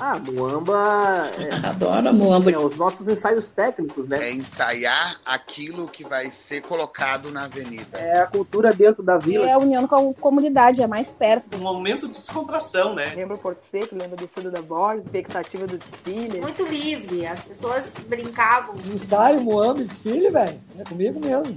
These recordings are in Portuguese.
Ah, Muamba. É, Adoro Muamba. É, os nossos ensaios técnicos, né? É ensaiar aquilo que vai ser colocado na avenida. É a cultura dentro da vila. É a união com a comunidade, é mais perto. Um momento de descontração, né? Lembra o Porto Seco, lembra do Fundo da Borges, expectativa do desfile. Muito livre, as pessoas brincavam. Ensaio, Muamba, desfile, velho. É comigo mesmo.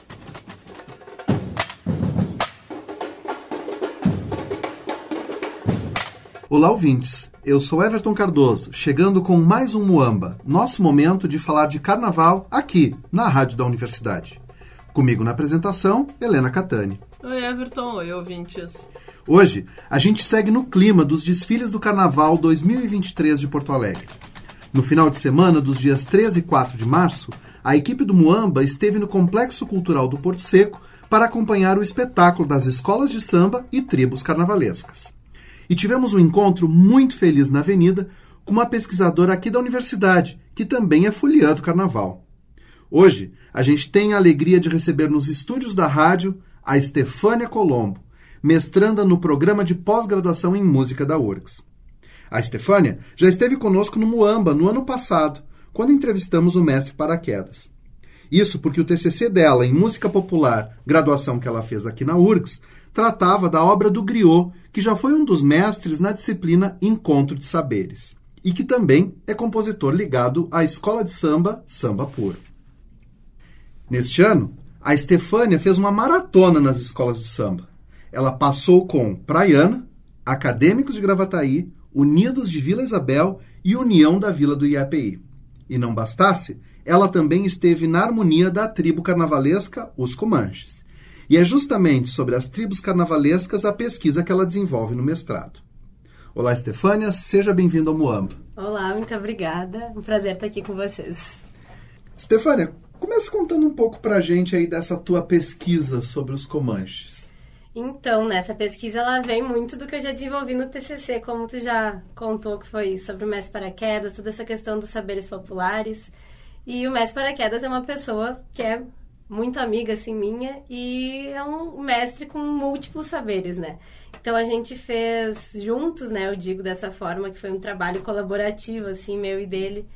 Olá, ouvintes. Eu sou Everton Cardoso, chegando com mais um Muamba, nosso momento de falar de carnaval aqui, na Rádio da Universidade. Comigo na apresentação, Helena Catani. Oi, Everton. Oi, ouvintes. Hoje, a gente segue no clima dos desfiles do Carnaval 2023 de Porto Alegre. No final de semana dos dias 13 e 4 de março, a equipe do Muamba esteve no Complexo Cultural do Porto Seco para acompanhar o espetáculo das escolas de samba e tribos carnavalescas. E tivemos um encontro muito feliz na avenida com uma pesquisadora aqui da universidade, que também é foliã do carnaval. Hoje, a gente tem a alegria de receber nos estúdios da rádio a Estefânia Colombo, mestranda no programa de pós-graduação em música da URGS. A Estefânia já esteve conosco no Muamba no ano passado, quando entrevistamos o mestre Paraquedas. Isso porque o TCC dela em música popular, graduação que ela fez aqui na URGS, tratava da obra do Griot, que já foi um dos mestres na disciplina Encontro de Saberes, e que também é compositor ligado à escola de samba Samba Puro. Neste ano, a Estefânia fez uma maratona nas escolas de samba. Ela passou com Praiana, Acadêmicos de Gravataí, Unidos de Vila Isabel e União da Vila do IAPI. E não bastasse, ela também esteve na harmonia da tribo carnavalesca Os Comanches. E é justamente sobre as tribos carnavalescas a pesquisa que ela desenvolve no mestrado. Olá, Estefânia, seja bem-vinda ao Moamba. Olá, muito obrigada. Um prazer estar aqui com vocês. Estefânia, Começa contando um pouco pra gente aí dessa tua pesquisa sobre os Comanches. Então, nessa pesquisa ela vem muito do que eu já desenvolvi no TCC, como tu já contou que foi sobre o mestre paraquedas, toda essa questão dos saberes populares. E o mestre paraquedas é uma pessoa que é muito amiga assim minha e é um mestre com múltiplos saberes, né? Então a gente fez juntos, né, eu digo dessa forma, que foi um trabalho colaborativo assim, meu e dele,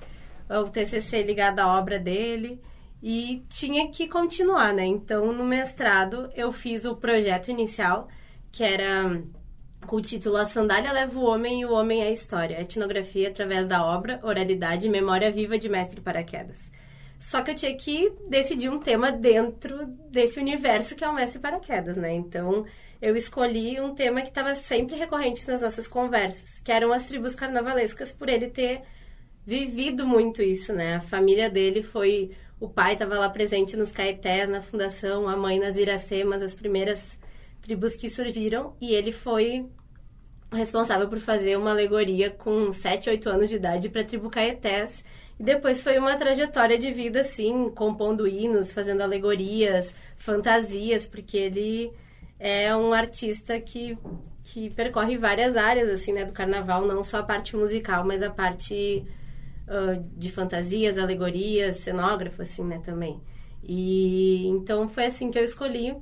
o TCC ligado à obra dele e tinha que continuar, né? Então, no mestrado, eu fiz o projeto inicial, que era com o título A Sandália Leva o Homem e o Homem é a História, etnografia através da obra, oralidade e memória viva de Mestre Paraquedas. Só que eu tinha que decidir um tema dentro desse universo que é o Mestre Paraquedas, né? Então, eu escolhi um tema que estava sempre recorrente nas nossas conversas, que eram as tribos carnavalescas, por ele ter vivido muito isso, né? A família dele foi o pai estava lá presente nos caetés, na fundação, a mãe nas iracemas, as primeiras tribos que surgiram, e ele foi responsável por fazer uma alegoria com 7, 8 anos de idade para a tribo caetés. E depois foi uma trajetória de vida, assim, compondo hinos, fazendo alegorias, fantasias, porque ele é um artista que, que percorre várias áreas, assim, né, do carnaval, não só a parte musical, mas a parte uh, de fantasias, alegorias, cenógrafo, assim, né, também. E então foi assim que eu escolhi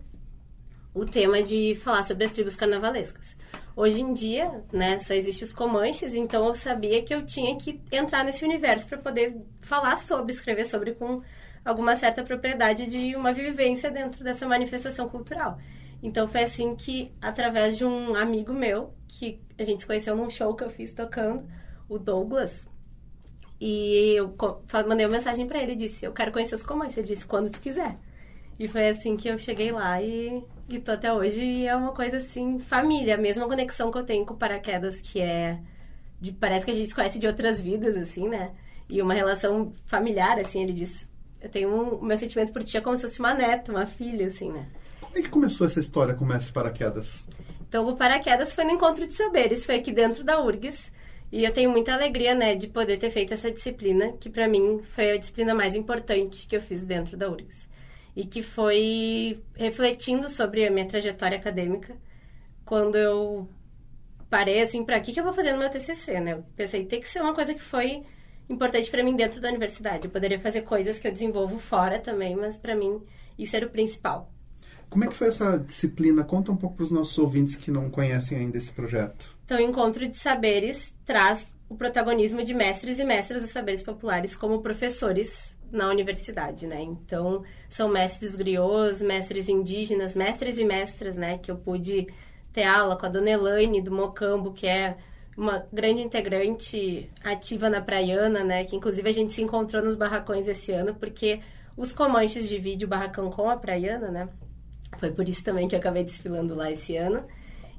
o tema de falar sobre as tribos carnavalescas. Hoje em dia, né, só existe os Comanches, então eu sabia que eu tinha que entrar nesse universo para poder falar sobre, escrever sobre com alguma certa propriedade de uma vivência dentro dessa manifestação cultural. Então foi assim que, através de um amigo meu, que a gente se conheceu num show que eu fiz tocando, o Douglas, e eu mandei uma mensagem para ele disse: Eu quero conhecer os comanches. Ele disse: Quando tu quiser. E foi assim que eu cheguei lá e, e tô até hoje. E é uma coisa assim, família. A mesma conexão que eu tenho com o paraquedas, que é. De, parece que a gente se conhece de outras vidas, assim, né? E uma relação familiar, assim. Ele disse: Eu tenho um. O meu sentimento por ti é como se fosse uma neta, uma filha, assim, né? Como é que começou essa história com o mestre paraquedas? Então, o paraquedas foi no encontro de saberes. Foi aqui dentro da URGS. E eu tenho muita alegria, né, de poder ter feito essa disciplina, que para mim foi a disciplina mais importante que eu fiz dentro da URGS. E que foi refletindo sobre a minha trajetória acadêmica, quando eu parei assim, para que que eu vou fazer no meu TCC, né? Eu pensei, tem que ser uma coisa que foi importante para mim dentro da universidade. Eu poderia fazer coisas que eu desenvolvo fora também, mas para mim isso era o principal. Como é que foi essa disciplina? Conta um pouco para os nossos ouvintes que não conhecem ainda esse projeto. Então, o Encontro de Saberes traz o protagonismo de mestres e mestras dos saberes populares como professores na universidade, né? Então, são mestres griots, mestres indígenas, mestres e mestras, né? Que eu pude ter aula com a dona Elaine do Mocambo, que é uma grande integrante ativa na Praiana, né? Que inclusive a gente se encontrou nos barracões esse ano, porque os Comanches dividem o barracão com a Praiana, né? Foi por isso também que eu acabei desfilando lá esse ano.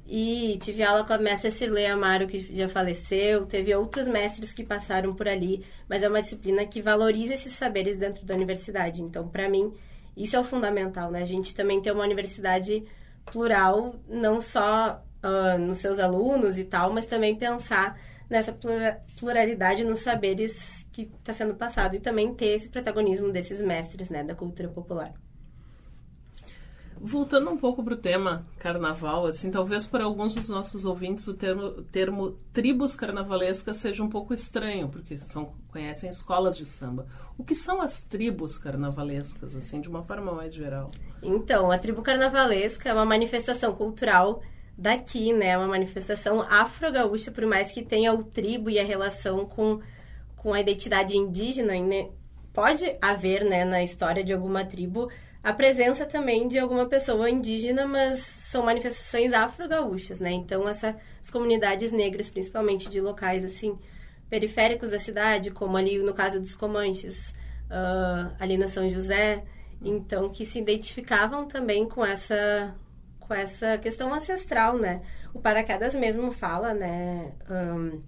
E tive aula com a mestra Cirlei Amaro, que já faleceu. Teve outros mestres que passaram por ali. Mas é uma disciplina que valoriza esses saberes dentro da universidade. Então, para mim, isso é o fundamental, né? A gente também tem uma universidade plural, não só uh, nos seus alunos e tal, mas também pensar nessa plura pluralidade nos saberes que está sendo passado. E também ter esse protagonismo desses mestres, né? Da cultura popular. Voltando um pouco para o tema carnaval, assim, talvez para alguns dos nossos ouvintes o termo, termo tribos carnavalescas seja um pouco estranho, porque são, conhecem escolas de samba. O que são as tribos carnavalescas, assim, de uma forma mais geral? Então, a tribo carnavalesca é uma manifestação cultural daqui, né? É uma manifestação afro-gaúcha, por mais que tenha o tribo e a relação com, com a identidade indígena, né? pode haver, né, na história de alguma tribo a presença também de alguma pessoa indígena, mas são manifestações afro-gaúchas, né? Então, essas comunidades negras, principalmente de locais, assim, periféricos da cidade, como ali no caso dos Comanches, uh, ali na São José, então, que se identificavam também com essa, com essa questão ancestral, né? O Paraquedas mesmo fala, né? Um,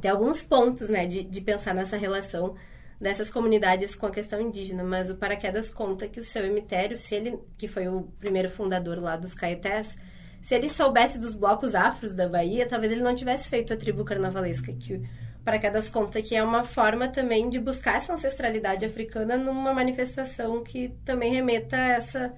tem alguns pontos, né, de, de pensar nessa relação dessas comunidades com a questão indígena, mas o Paraquedas conta que o seu emitério, se ele, que foi o primeiro fundador lá dos Caetés, se ele soubesse dos blocos afros da Bahia, talvez ele não tivesse feito a tribo carnavalesca, que o Paraquedas conta que é uma forma também de buscar essa ancestralidade africana numa manifestação que também remeta a essa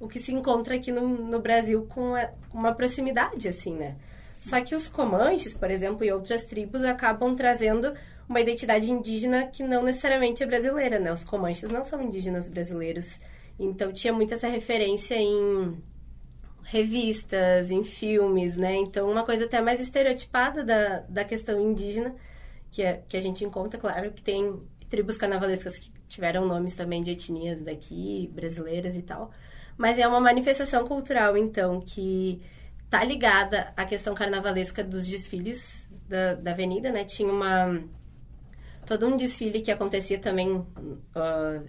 o que se encontra aqui no, no Brasil com uma proximidade, assim, né? Só que os Comanches, por exemplo, e outras tribos acabam trazendo uma identidade indígena que não necessariamente é brasileira, né? Os Comanches não são indígenas brasileiros. Então tinha muito essa referência em revistas, em filmes, né? Então uma coisa até mais estereotipada da, da questão indígena, que, é, que a gente encontra, claro, que tem tribos carnavalescas que tiveram nomes também de etnias daqui, brasileiras e tal. Mas é uma manifestação cultural, então, que tá ligada à questão carnavalesca dos desfiles da, da avenida, né? Tinha uma todo um desfile que acontecia também uh,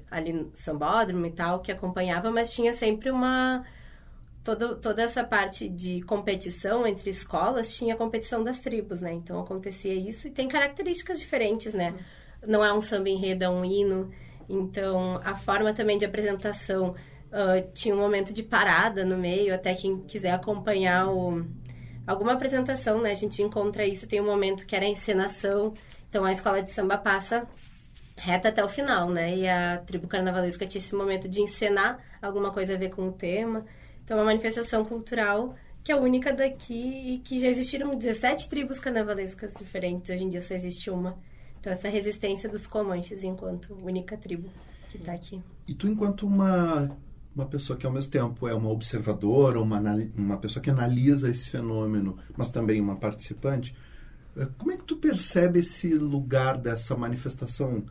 ali no Sambódromo e tal, que acompanhava, mas tinha sempre uma... Todo, toda essa parte de competição entre escolas tinha competição das tribos, né? Então acontecia isso e tem características diferentes, né? Não é um samba enredo, é um hino. Então a forma também de apresentação uh, tinha um momento de parada no meio, até quem quiser acompanhar o, alguma apresentação, né? A gente encontra isso, tem um momento que era a encenação então a escola de samba passa reta até o final, né? E a tribo carnavalesca tinha esse momento de encenar alguma coisa a ver com o tema. Então é uma manifestação cultural que é única daqui e que já existiram 17 tribos carnavalescas diferentes. Hoje em dia só existe uma. Então essa resistência dos Comanches enquanto única tribo que está aqui. E tu enquanto uma uma pessoa que ao mesmo tempo é uma observadora, uma, uma pessoa que analisa esse fenômeno, mas também uma participante, como é que tu percebe esse lugar dessa manifestação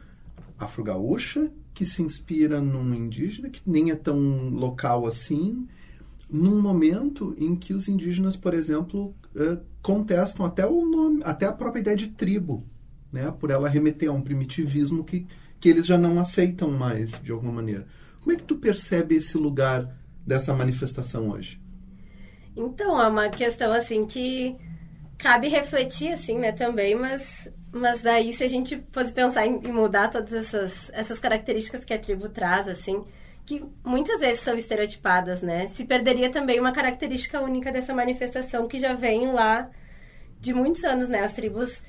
afro-gaúcha, que se inspira num indígena, que nem é tão local assim, num momento em que os indígenas, por exemplo, eh, contestam até o nome, até a própria ideia de tribo, né, por ela remeter a um primitivismo que, que eles já não aceitam mais, de alguma maneira. Como é que tu percebe esse lugar dessa manifestação hoje? Então, é uma questão assim que cabe refletir, assim, né, também, mas, mas daí se a gente fosse pensar em, em, mudar todas essas, essas características que a tribo traz, assim, que muitas vezes são estereotipadas, né, se perderia também uma característica única dessa manifestação que já vem lá de muitos anos, né, as tribos,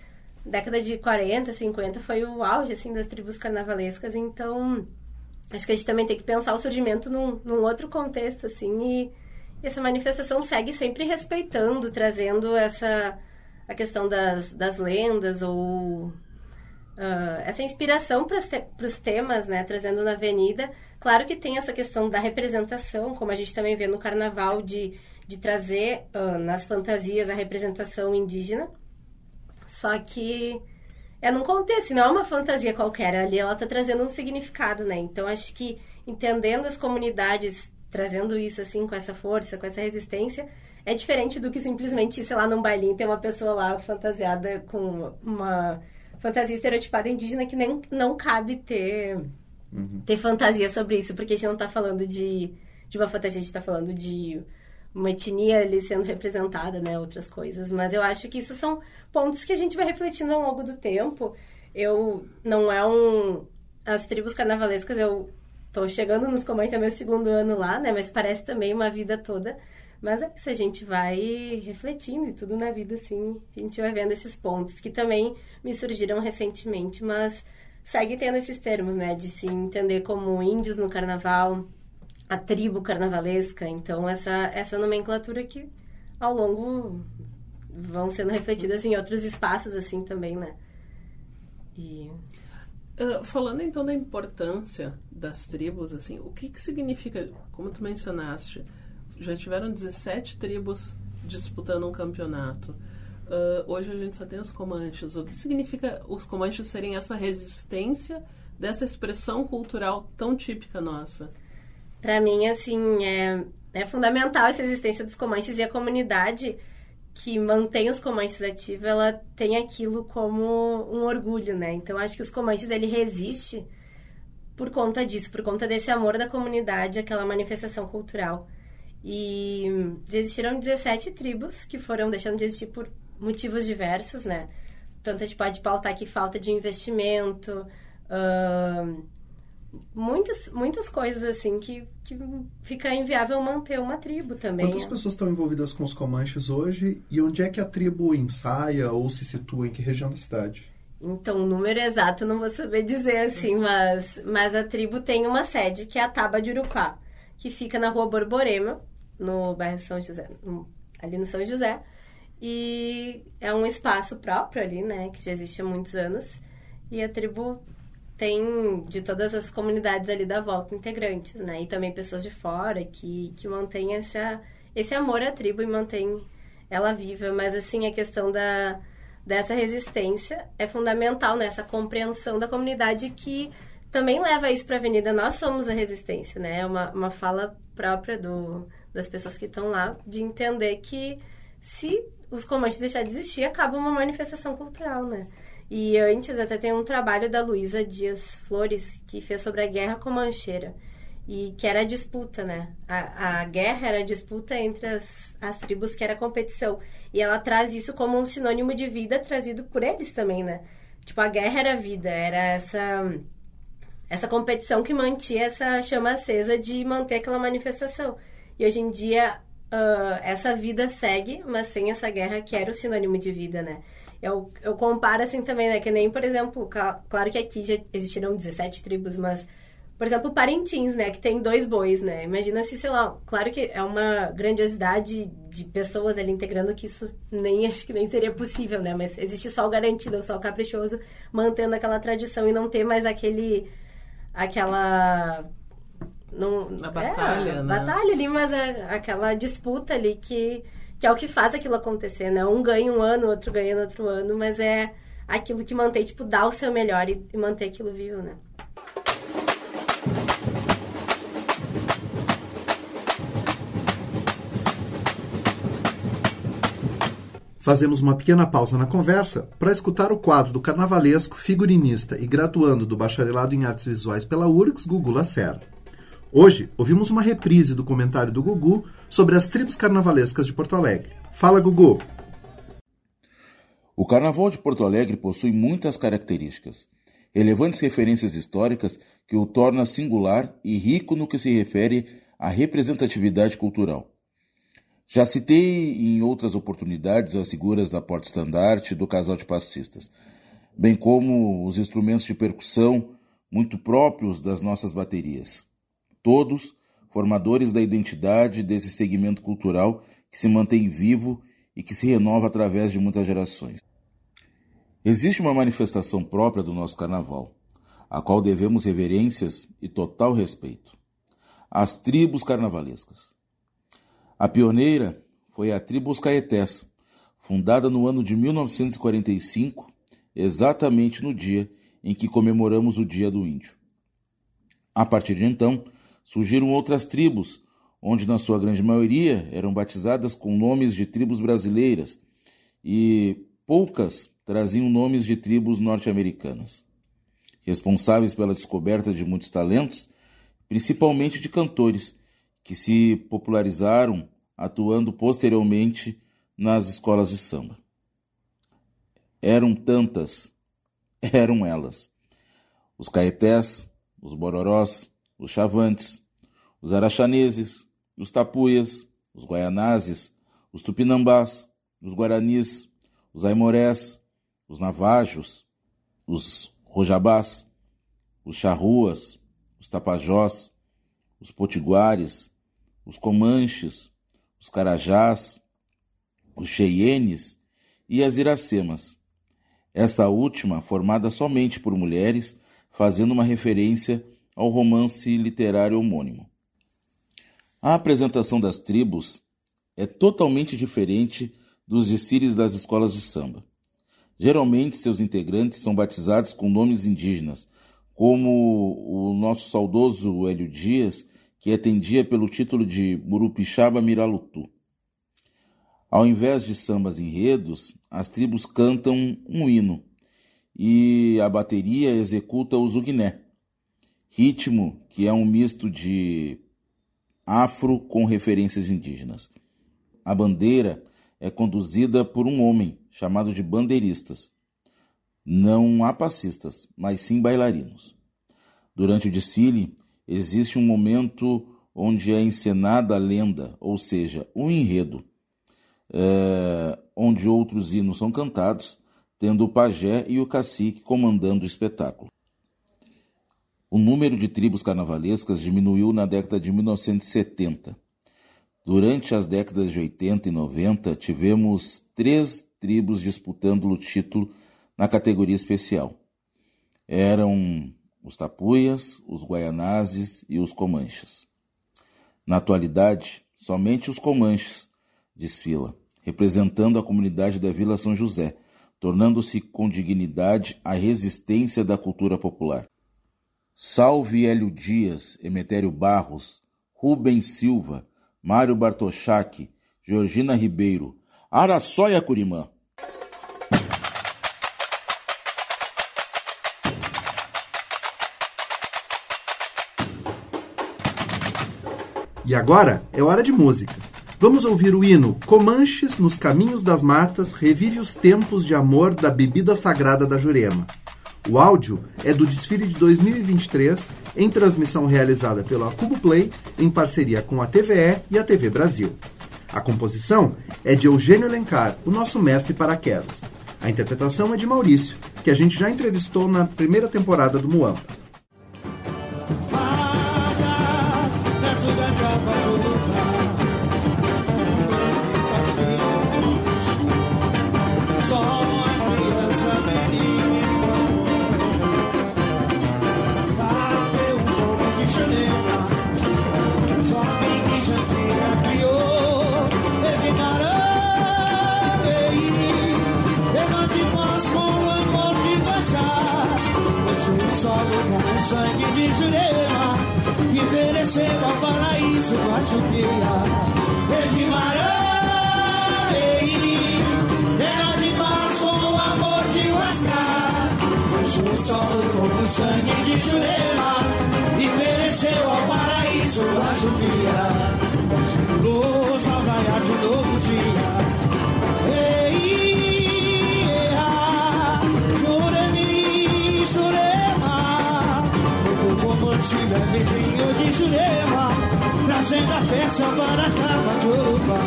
década de 40, 50, foi o auge, assim, das tribos carnavalescas, então, acho que a gente também tem que pensar o surgimento num, num outro contexto, assim, e essa manifestação segue sempre respeitando, trazendo essa a questão das, das lendas ou Uh, essa inspiração para os temas, né, trazendo na avenida. Claro que tem essa questão da representação, como a gente também vê no carnaval, de, de trazer uh, nas fantasias a representação indígena. Só que é num contexto, não é uma fantasia qualquer, ali ela está trazendo um significado, né? Então acho que entendendo as comunidades, trazendo isso assim com essa força, com essa resistência, é diferente do que simplesmente, sei lá, num bailinho ter uma pessoa lá fantasiada com uma fantasia estereotipada indígena que nem não cabe ter, uhum. ter fantasia sobre isso, porque a gente não está falando de, de uma fantasia, a gente está falando de uma etnia ali sendo representada, né, outras coisas. Mas eu acho que isso são pontos que a gente vai refletindo ao longo do tempo. Eu não é um as tribos carnavalescas eu tô chegando nos comandos é meu segundo ano lá, né, mas parece também uma vida toda. Mas é isso, a gente vai refletindo e tudo na vida, assim, a gente vai vendo esses pontos que também me surgiram recentemente, mas segue tendo esses termos, né, de se entender como índios no carnaval, a tribo carnavalesca, então essa, essa nomenclatura que ao longo vão sendo refletidas em outros espaços, assim, também, né. E... Uh, falando então da importância das tribos, assim, o que, que significa, como tu mencionaste, já tiveram 17 tribos disputando um campeonato. Uh, hoje a gente só tem os Comanches. O que significa os Comanches serem essa resistência dessa expressão cultural tão típica nossa? Para mim, assim, é, é fundamental essa existência dos Comanches e a comunidade que mantém os Comanches ativos, ela tem aquilo como um orgulho, né? Então, acho que os Comanches, ele resiste por conta disso, por conta desse amor da comunidade, aquela manifestação cultural. E existiram 17 tribos que foram deixando de existir por motivos diversos, né? Tanto a gente pode pautar aqui falta de investimento, uh, muitas, muitas coisas assim que, que fica inviável manter uma tribo também. Quantas pessoas estão envolvidas com os Comanches hoje e onde é que a tribo ensaia ou se situa, em que região da cidade? Então, o número exato não vou saber dizer assim, mas, mas a tribo tem uma sede que é a Taba de Urupá, que fica na rua Borborema, no bairro São José, ali no São José. E é um espaço próprio ali, né, que já existe há muitos anos. E a tribo tem de todas as comunidades ali da volta integrantes, né? E também pessoas de fora que, que mantêm essa, esse amor à tribo e mantém ela viva. Mas, assim, a questão da, dessa resistência é fundamental nessa né? compreensão da comunidade que também leva isso para a avenida. Nós somos a resistência, né? É uma, uma fala própria do, das pessoas que estão lá, de entender que se os comanches deixar de existir, acaba uma manifestação cultural, né? E antes até tem um trabalho da Luísa Dias Flores, que fez sobre a guerra comancheira. E que era a disputa, né? A, a guerra era a disputa entre as, as tribos, que era a competição. E ela traz isso como um sinônimo de vida trazido por eles também, né? Tipo, a guerra era vida, era essa essa competição que mantinha essa chama acesa de manter aquela manifestação. E hoje em dia, uh, essa vida segue, mas sem essa guerra que era o sinônimo de vida, né? Eu, eu comparo assim também, né? Que nem, por exemplo, claro que aqui já existiram 17 tribos, mas, por exemplo, Parintins, né? Que tem dois bois, né? Imagina se, sei lá, claro que é uma grandiosidade de pessoas ali integrando que isso nem acho que nem seria possível, né? Mas existe só o garantido, o sol caprichoso, mantendo aquela tradição e não ter mais aquele aquela não, a batalha, é, né? Batalha ali, mas é aquela disputa ali que, que é o que faz aquilo acontecer, né? Um ganha um ano, outro ganha no outro ano, mas é aquilo que mantém, tipo, dar o seu melhor e, e manter aquilo vivo, né? Fazemos uma pequena pausa na conversa para escutar o quadro do carnavalesco, figurinista e graduando do Bacharelado em Artes Visuais pela URGS, Gugu Lacerda. Hoje, ouvimos uma reprise do comentário do Gugu sobre as tribos carnavalescas de Porto Alegre. Fala, Gugu! O Carnaval de Porto Alegre possui muitas características, relevantes referências históricas que o torna singular e rico no que se refere à representatividade cultural. Já citei em outras oportunidades as figuras da porta-estandarte e do casal de passistas, bem como os instrumentos de percussão muito próprios das nossas baterias. Todos formadores da identidade desse segmento cultural que se mantém vivo e que se renova através de muitas gerações. Existe uma manifestação própria do nosso carnaval, a qual devemos reverências e total respeito. As tribos carnavalescas. A pioneira foi a tribo Os Caetés, fundada no ano de 1945, exatamente no dia em que comemoramos o Dia do Índio. A partir de então, surgiram outras tribos, onde na sua grande maioria eram batizadas com nomes de tribos brasileiras e poucas traziam nomes de tribos norte-americanas. Responsáveis pela descoberta de muitos talentos, principalmente de cantores, que se popularizaram atuando posteriormente nas escolas de samba. Eram tantas, eram elas. Os caetés, os bororós, os chavantes, os araxaneses, os tapuias, os guaianazes, os tupinambás, os guaranis, os aimorés, os navajos, os rojabás, os charruas, os tapajós, os potiguares, os comanches, os carajás, os cheienes e as iracemas. Essa última formada somente por mulheres, fazendo uma referência ao romance literário homônimo. A apresentação das tribos é totalmente diferente dos desfiles das escolas de samba. Geralmente, seus integrantes são batizados com nomes indígenas, como o nosso saudoso Hélio Dias, que atendia pelo título de Murupixaba Miralutu. Ao invés de sambas enredos, as tribos cantam um hino e a bateria executa o zuguiné, ritmo que é um misto de afro com referências indígenas. A bandeira é conduzida por um homem chamado de bandeiristas. Não há passistas, mas sim bailarinos. Durante o desfile, existe um momento onde é encenada a lenda, ou seja, um enredo, é, onde outros hinos são cantados, tendo o pajé e o cacique comandando o espetáculo. O número de tribos carnavalescas diminuiu na década de 1970. Durante as décadas de 80 e 90, tivemos três tribos disputando o título na categoria especial. Eram os tapuias, os guaianazes e os comanches. Na atualidade, somente os comanches desfila, representando a comunidade da Vila São José, tornando-se com dignidade a resistência da cultura popular. Salve Hélio Dias, Emetério Barros, Rubens Silva, Mário Bartoschak, Georgina Ribeiro, Araçóia Curimã. E agora é hora de música. Vamos ouvir o hino Comanches nos Caminhos das Matas revive os tempos de amor da bebida sagrada da Jurema. O áudio é do desfile de 2023, em transmissão realizada pela Cubo Play, em parceria com a TVE e a TV Brasil. A composição é de Eugênio Lencar, o nosso mestre paraquedas. A interpretação é de Maurício, que a gente já entrevistou na primeira temporada do Muamba. solo com o sangue de Jurema Envelheceu ao paraíso com a Regimarei Terra de paz com o amor de lascar Puxo o solo com o sangue de Jurema Envelheceu ao paraíso com a chupia Luz raiar de novo dia Chega Pedrinho de Jurema Trazendo a festa para a capa de Urubá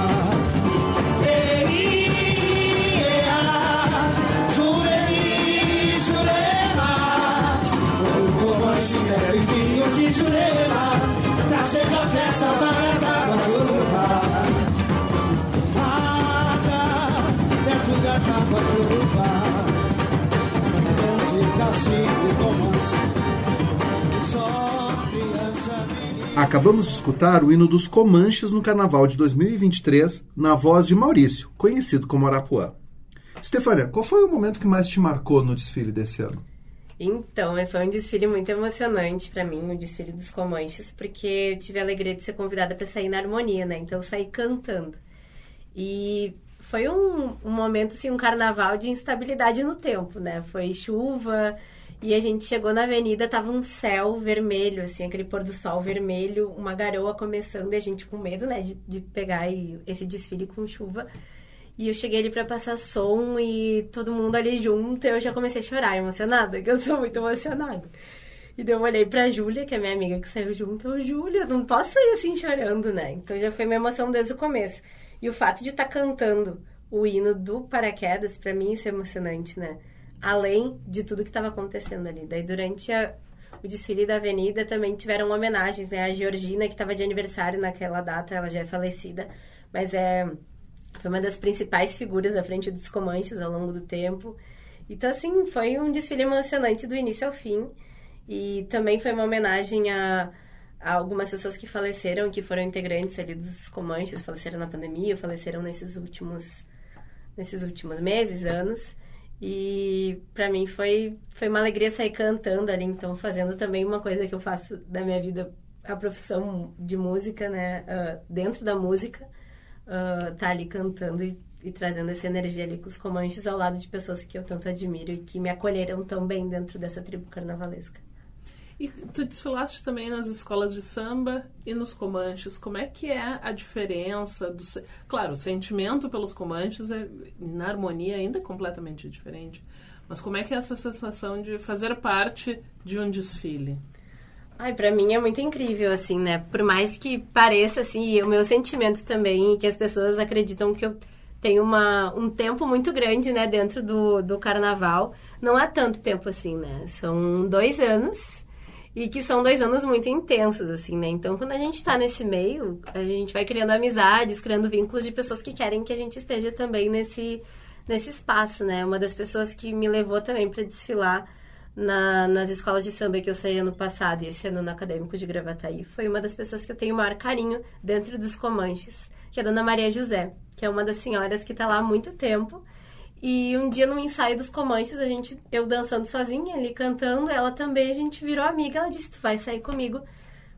Ei, Juremi, Jurema O Pedrinho de Jurema acende a festa para Taguatinga. Nada perto da Taguatinga. Grande cacique e romance. Acabamos de escutar o hino dos Comanches no Carnaval de 2023, na voz de Maurício, conhecido como Arapuã. Stefânia, qual foi o momento que mais te marcou no desfile desse ano? Então, é, foi um desfile muito emocionante pra mim, o desfile dos Comanches, porque eu tive a alegria de ser convidada para sair na harmonia, né? Então eu saí cantando. E foi um, um momento, assim, um carnaval de instabilidade no tempo, né? Foi chuva e a gente chegou na avenida, tava um céu vermelho, assim, aquele pôr do sol vermelho, uma garoa começando e a gente com medo, né, de, de pegar e- esse desfile com chuva. E eu cheguei ali pra passar som e todo mundo ali junto, eu já comecei a chorar, emocionada, que eu sou muito emocionada. E daí eu olhei pra Júlia, que é minha amiga que saiu junto, eu, Júlia, não posso sair assim chorando, né? Então já foi uma emoção desde o começo. E o fato de estar cantando o hino do paraquedas, pra mim isso é emocionante, né? Além de tudo que estava acontecendo ali. Daí durante a- o desfile da avenida também tiveram homenagens, né? A Georgina, que estava de aniversário naquela data, ela já é falecida, mas é foi uma das principais figuras à frente dos Comanches ao longo do tempo. Então, assim, foi um desfile emocionante do início ao fim. E também foi uma homenagem a, a algumas pessoas que faleceram, que foram integrantes ali dos Comanches, faleceram na pandemia, faleceram nesses últimos, nesses últimos meses, anos. E para mim foi, foi uma alegria sair cantando ali, então fazendo também uma coisa que eu faço da minha vida, a profissão de música, né? ah, dentro da música uh, tá ali cantando e, e trazendo essa energia ali com os comanches ao lado de pessoas que eu tanto admiro e que me acolheram tão bem dentro dessa tribo carnavalesca. E tu desfilaste também nas escolas de samba e nos comanches. Como é que é a diferença do... Claro, o sentimento pelos comanches é, na harmonia ainda é completamente diferente. Mas como é que é essa sensação de fazer parte de um desfile? Ai, pra mim é muito incrível, assim, né? Por mais que pareça, assim, o meu sentimento também, que as pessoas acreditam que eu tenho uma, um tempo muito grande, né, dentro do, do carnaval. Não há tanto tempo assim, né? São dois anos e que são dois anos muito intensos, assim, né? Então, quando a gente tá nesse meio, a gente vai criando amizades, criando vínculos de pessoas que querem que a gente esteja também nesse, nesse espaço, né? Uma das pessoas que me levou também para desfilar na- nas escolas de samba que eu saí ano passado e esse ano no Acadêmico de Gravataí foi uma das pessoas que eu tenho o maior carinho dentro dos Comanches, que é a Dona Maria José, que é uma das senhoras que está lá há muito tempo. E um dia no ensaio dos Comanches, a gente, eu dançando sozinha ali, cantando, ela também, a gente virou amiga, ela disse, tu vai sair comigo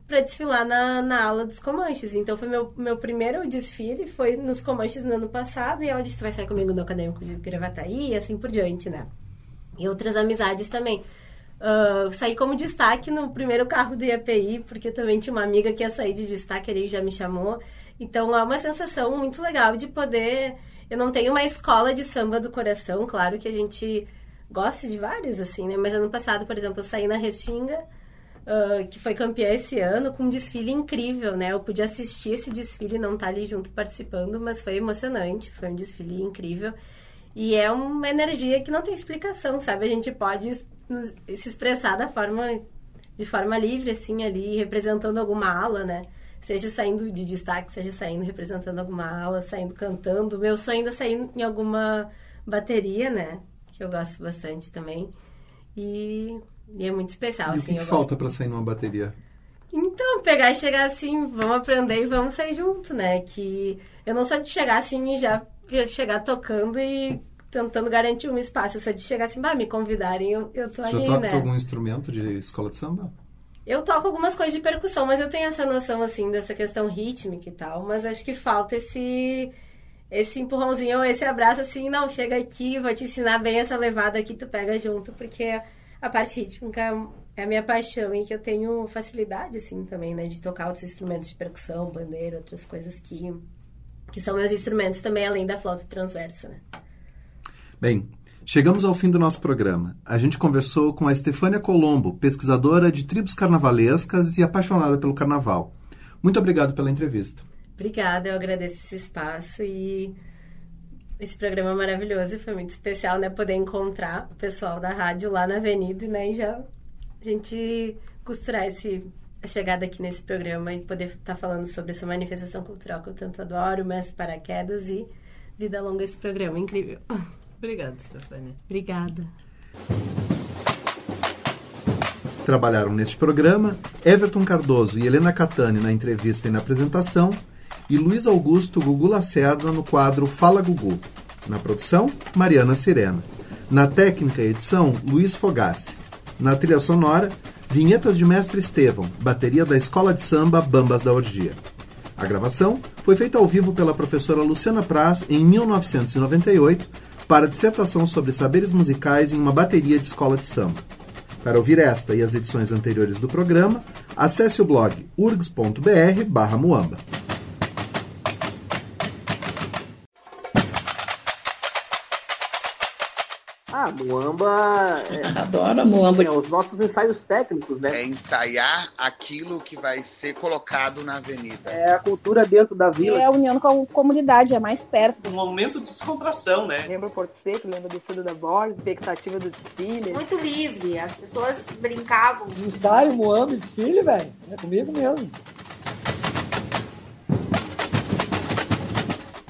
para desfilar na, na aula dos Comanches. Então foi meu, meu primeiro desfile, foi nos Comanches no ano passado, e ela disse, tu vai sair comigo no Acadêmico de Gravataí, e assim por diante, né? E outras amizades também. Ah, saí como destaque no primeiro carro do IAPI, porque também tinha uma amiga que ia sair de destaque ali e já me chamou. Então é uma sensação muito legal de poder. Eu não tenho uma escola de samba do coração, claro que a gente gosta de várias, assim, né? Mas ano passado, por exemplo, eu saí na Restinga, ah, que foi campeã esse ano, com um desfile incrível, né? Eu pude assistir esse desfile não estar ali junto participando, mas foi emocionante, foi um desfile incrível. E é uma energia que não tem explicação, sabe? A gente pode se expressar da forma, de forma livre, assim, ali, representando alguma ala, né? Seja saindo de destaque, seja saindo representando alguma ala, saindo cantando. Meu sonho ainda é sair em alguma bateria, né? Que eu gosto bastante também. E, e é muito especial, e o assim. que, que eu falta para sair numa bateria? Então, pegar e chegar assim, vamos aprender e vamos sair junto, né? Que eu não sou de chegar assim e já, já chegar tocando e tentando garantir um espaço. Eu sou de chegar assim, bah, me convidarem, eu, eu tô Já ali, né? algum instrumento de escola de samba? Eu toco algumas coisas de percussão, mas eu tenho essa noção, assim, dessa questão rítmica e tal. Mas acho que falta esse esse empurrãozinho, esse abraço, assim, não, chega aqui, vou te ensinar bem essa levada aqui, tu pega junto, porque a parte rítmica é a minha paixão e que eu tenho facilidade, assim, também, né, de tocar outros instrumentos de percussão, bandeira, outras coisas que, que são meus instrumentos também, além da flauta transversa, né. Bem, chegamos ao fim do nosso programa. A gente conversou com a Estefânia Colombo, pesquisadora de tribos carnavalescas e apaixonada pelo carnaval. Muito obrigado pela entrevista. Obrigada, eu agradeço esse espaço e esse programa maravilhoso foi muito especial, né? Poder encontrar o pessoal da rádio lá na avenida, né? E já a gente costurar esse, a chegada aqui nesse programa e poder estar falando sobre essa manifestação cultural que eu tanto adoro, Mestre Paraquedas e vida longa esse programa, incrível. Obrigada, Stefania. Obrigada. Trabalharam neste programa Everton Cardoso e Helena Catani na entrevista e na apresentação e Luiz Augusto Gugu Lacerda no quadro Fala Gugu. Na produção, Mariana Sirena. Na técnica e edição, Luiz Fogassi. Na trilha sonora, vinhetas de Mestre Estevão, bateria da Escola de Samba Bambas da Orgia. A gravação foi feita ao vivo pela professora Luciana Praz em 1998 para dissertação sobre saberes musicais em uma bateria de escola de samba. Para ouvir esta e as edições anteriores do programa, acesse o blog urgs.br/muamba. Ah, Muamba. É, Adoro Muamba. é, os nossos ensaios técnicos, né? É ensaiar aquilo que vai ser colocado na avenida. É a cultura dentro da vila. É a união com a comunidade, é mais perto. Um momento de descontração, né? Lembra o Porto Seco, lembra do Fundo da Borges, expectativa do desfile. Muito livre, as pessoas brincavam. Ensaio, Muamba e desfile, velho. É comigo mesmo.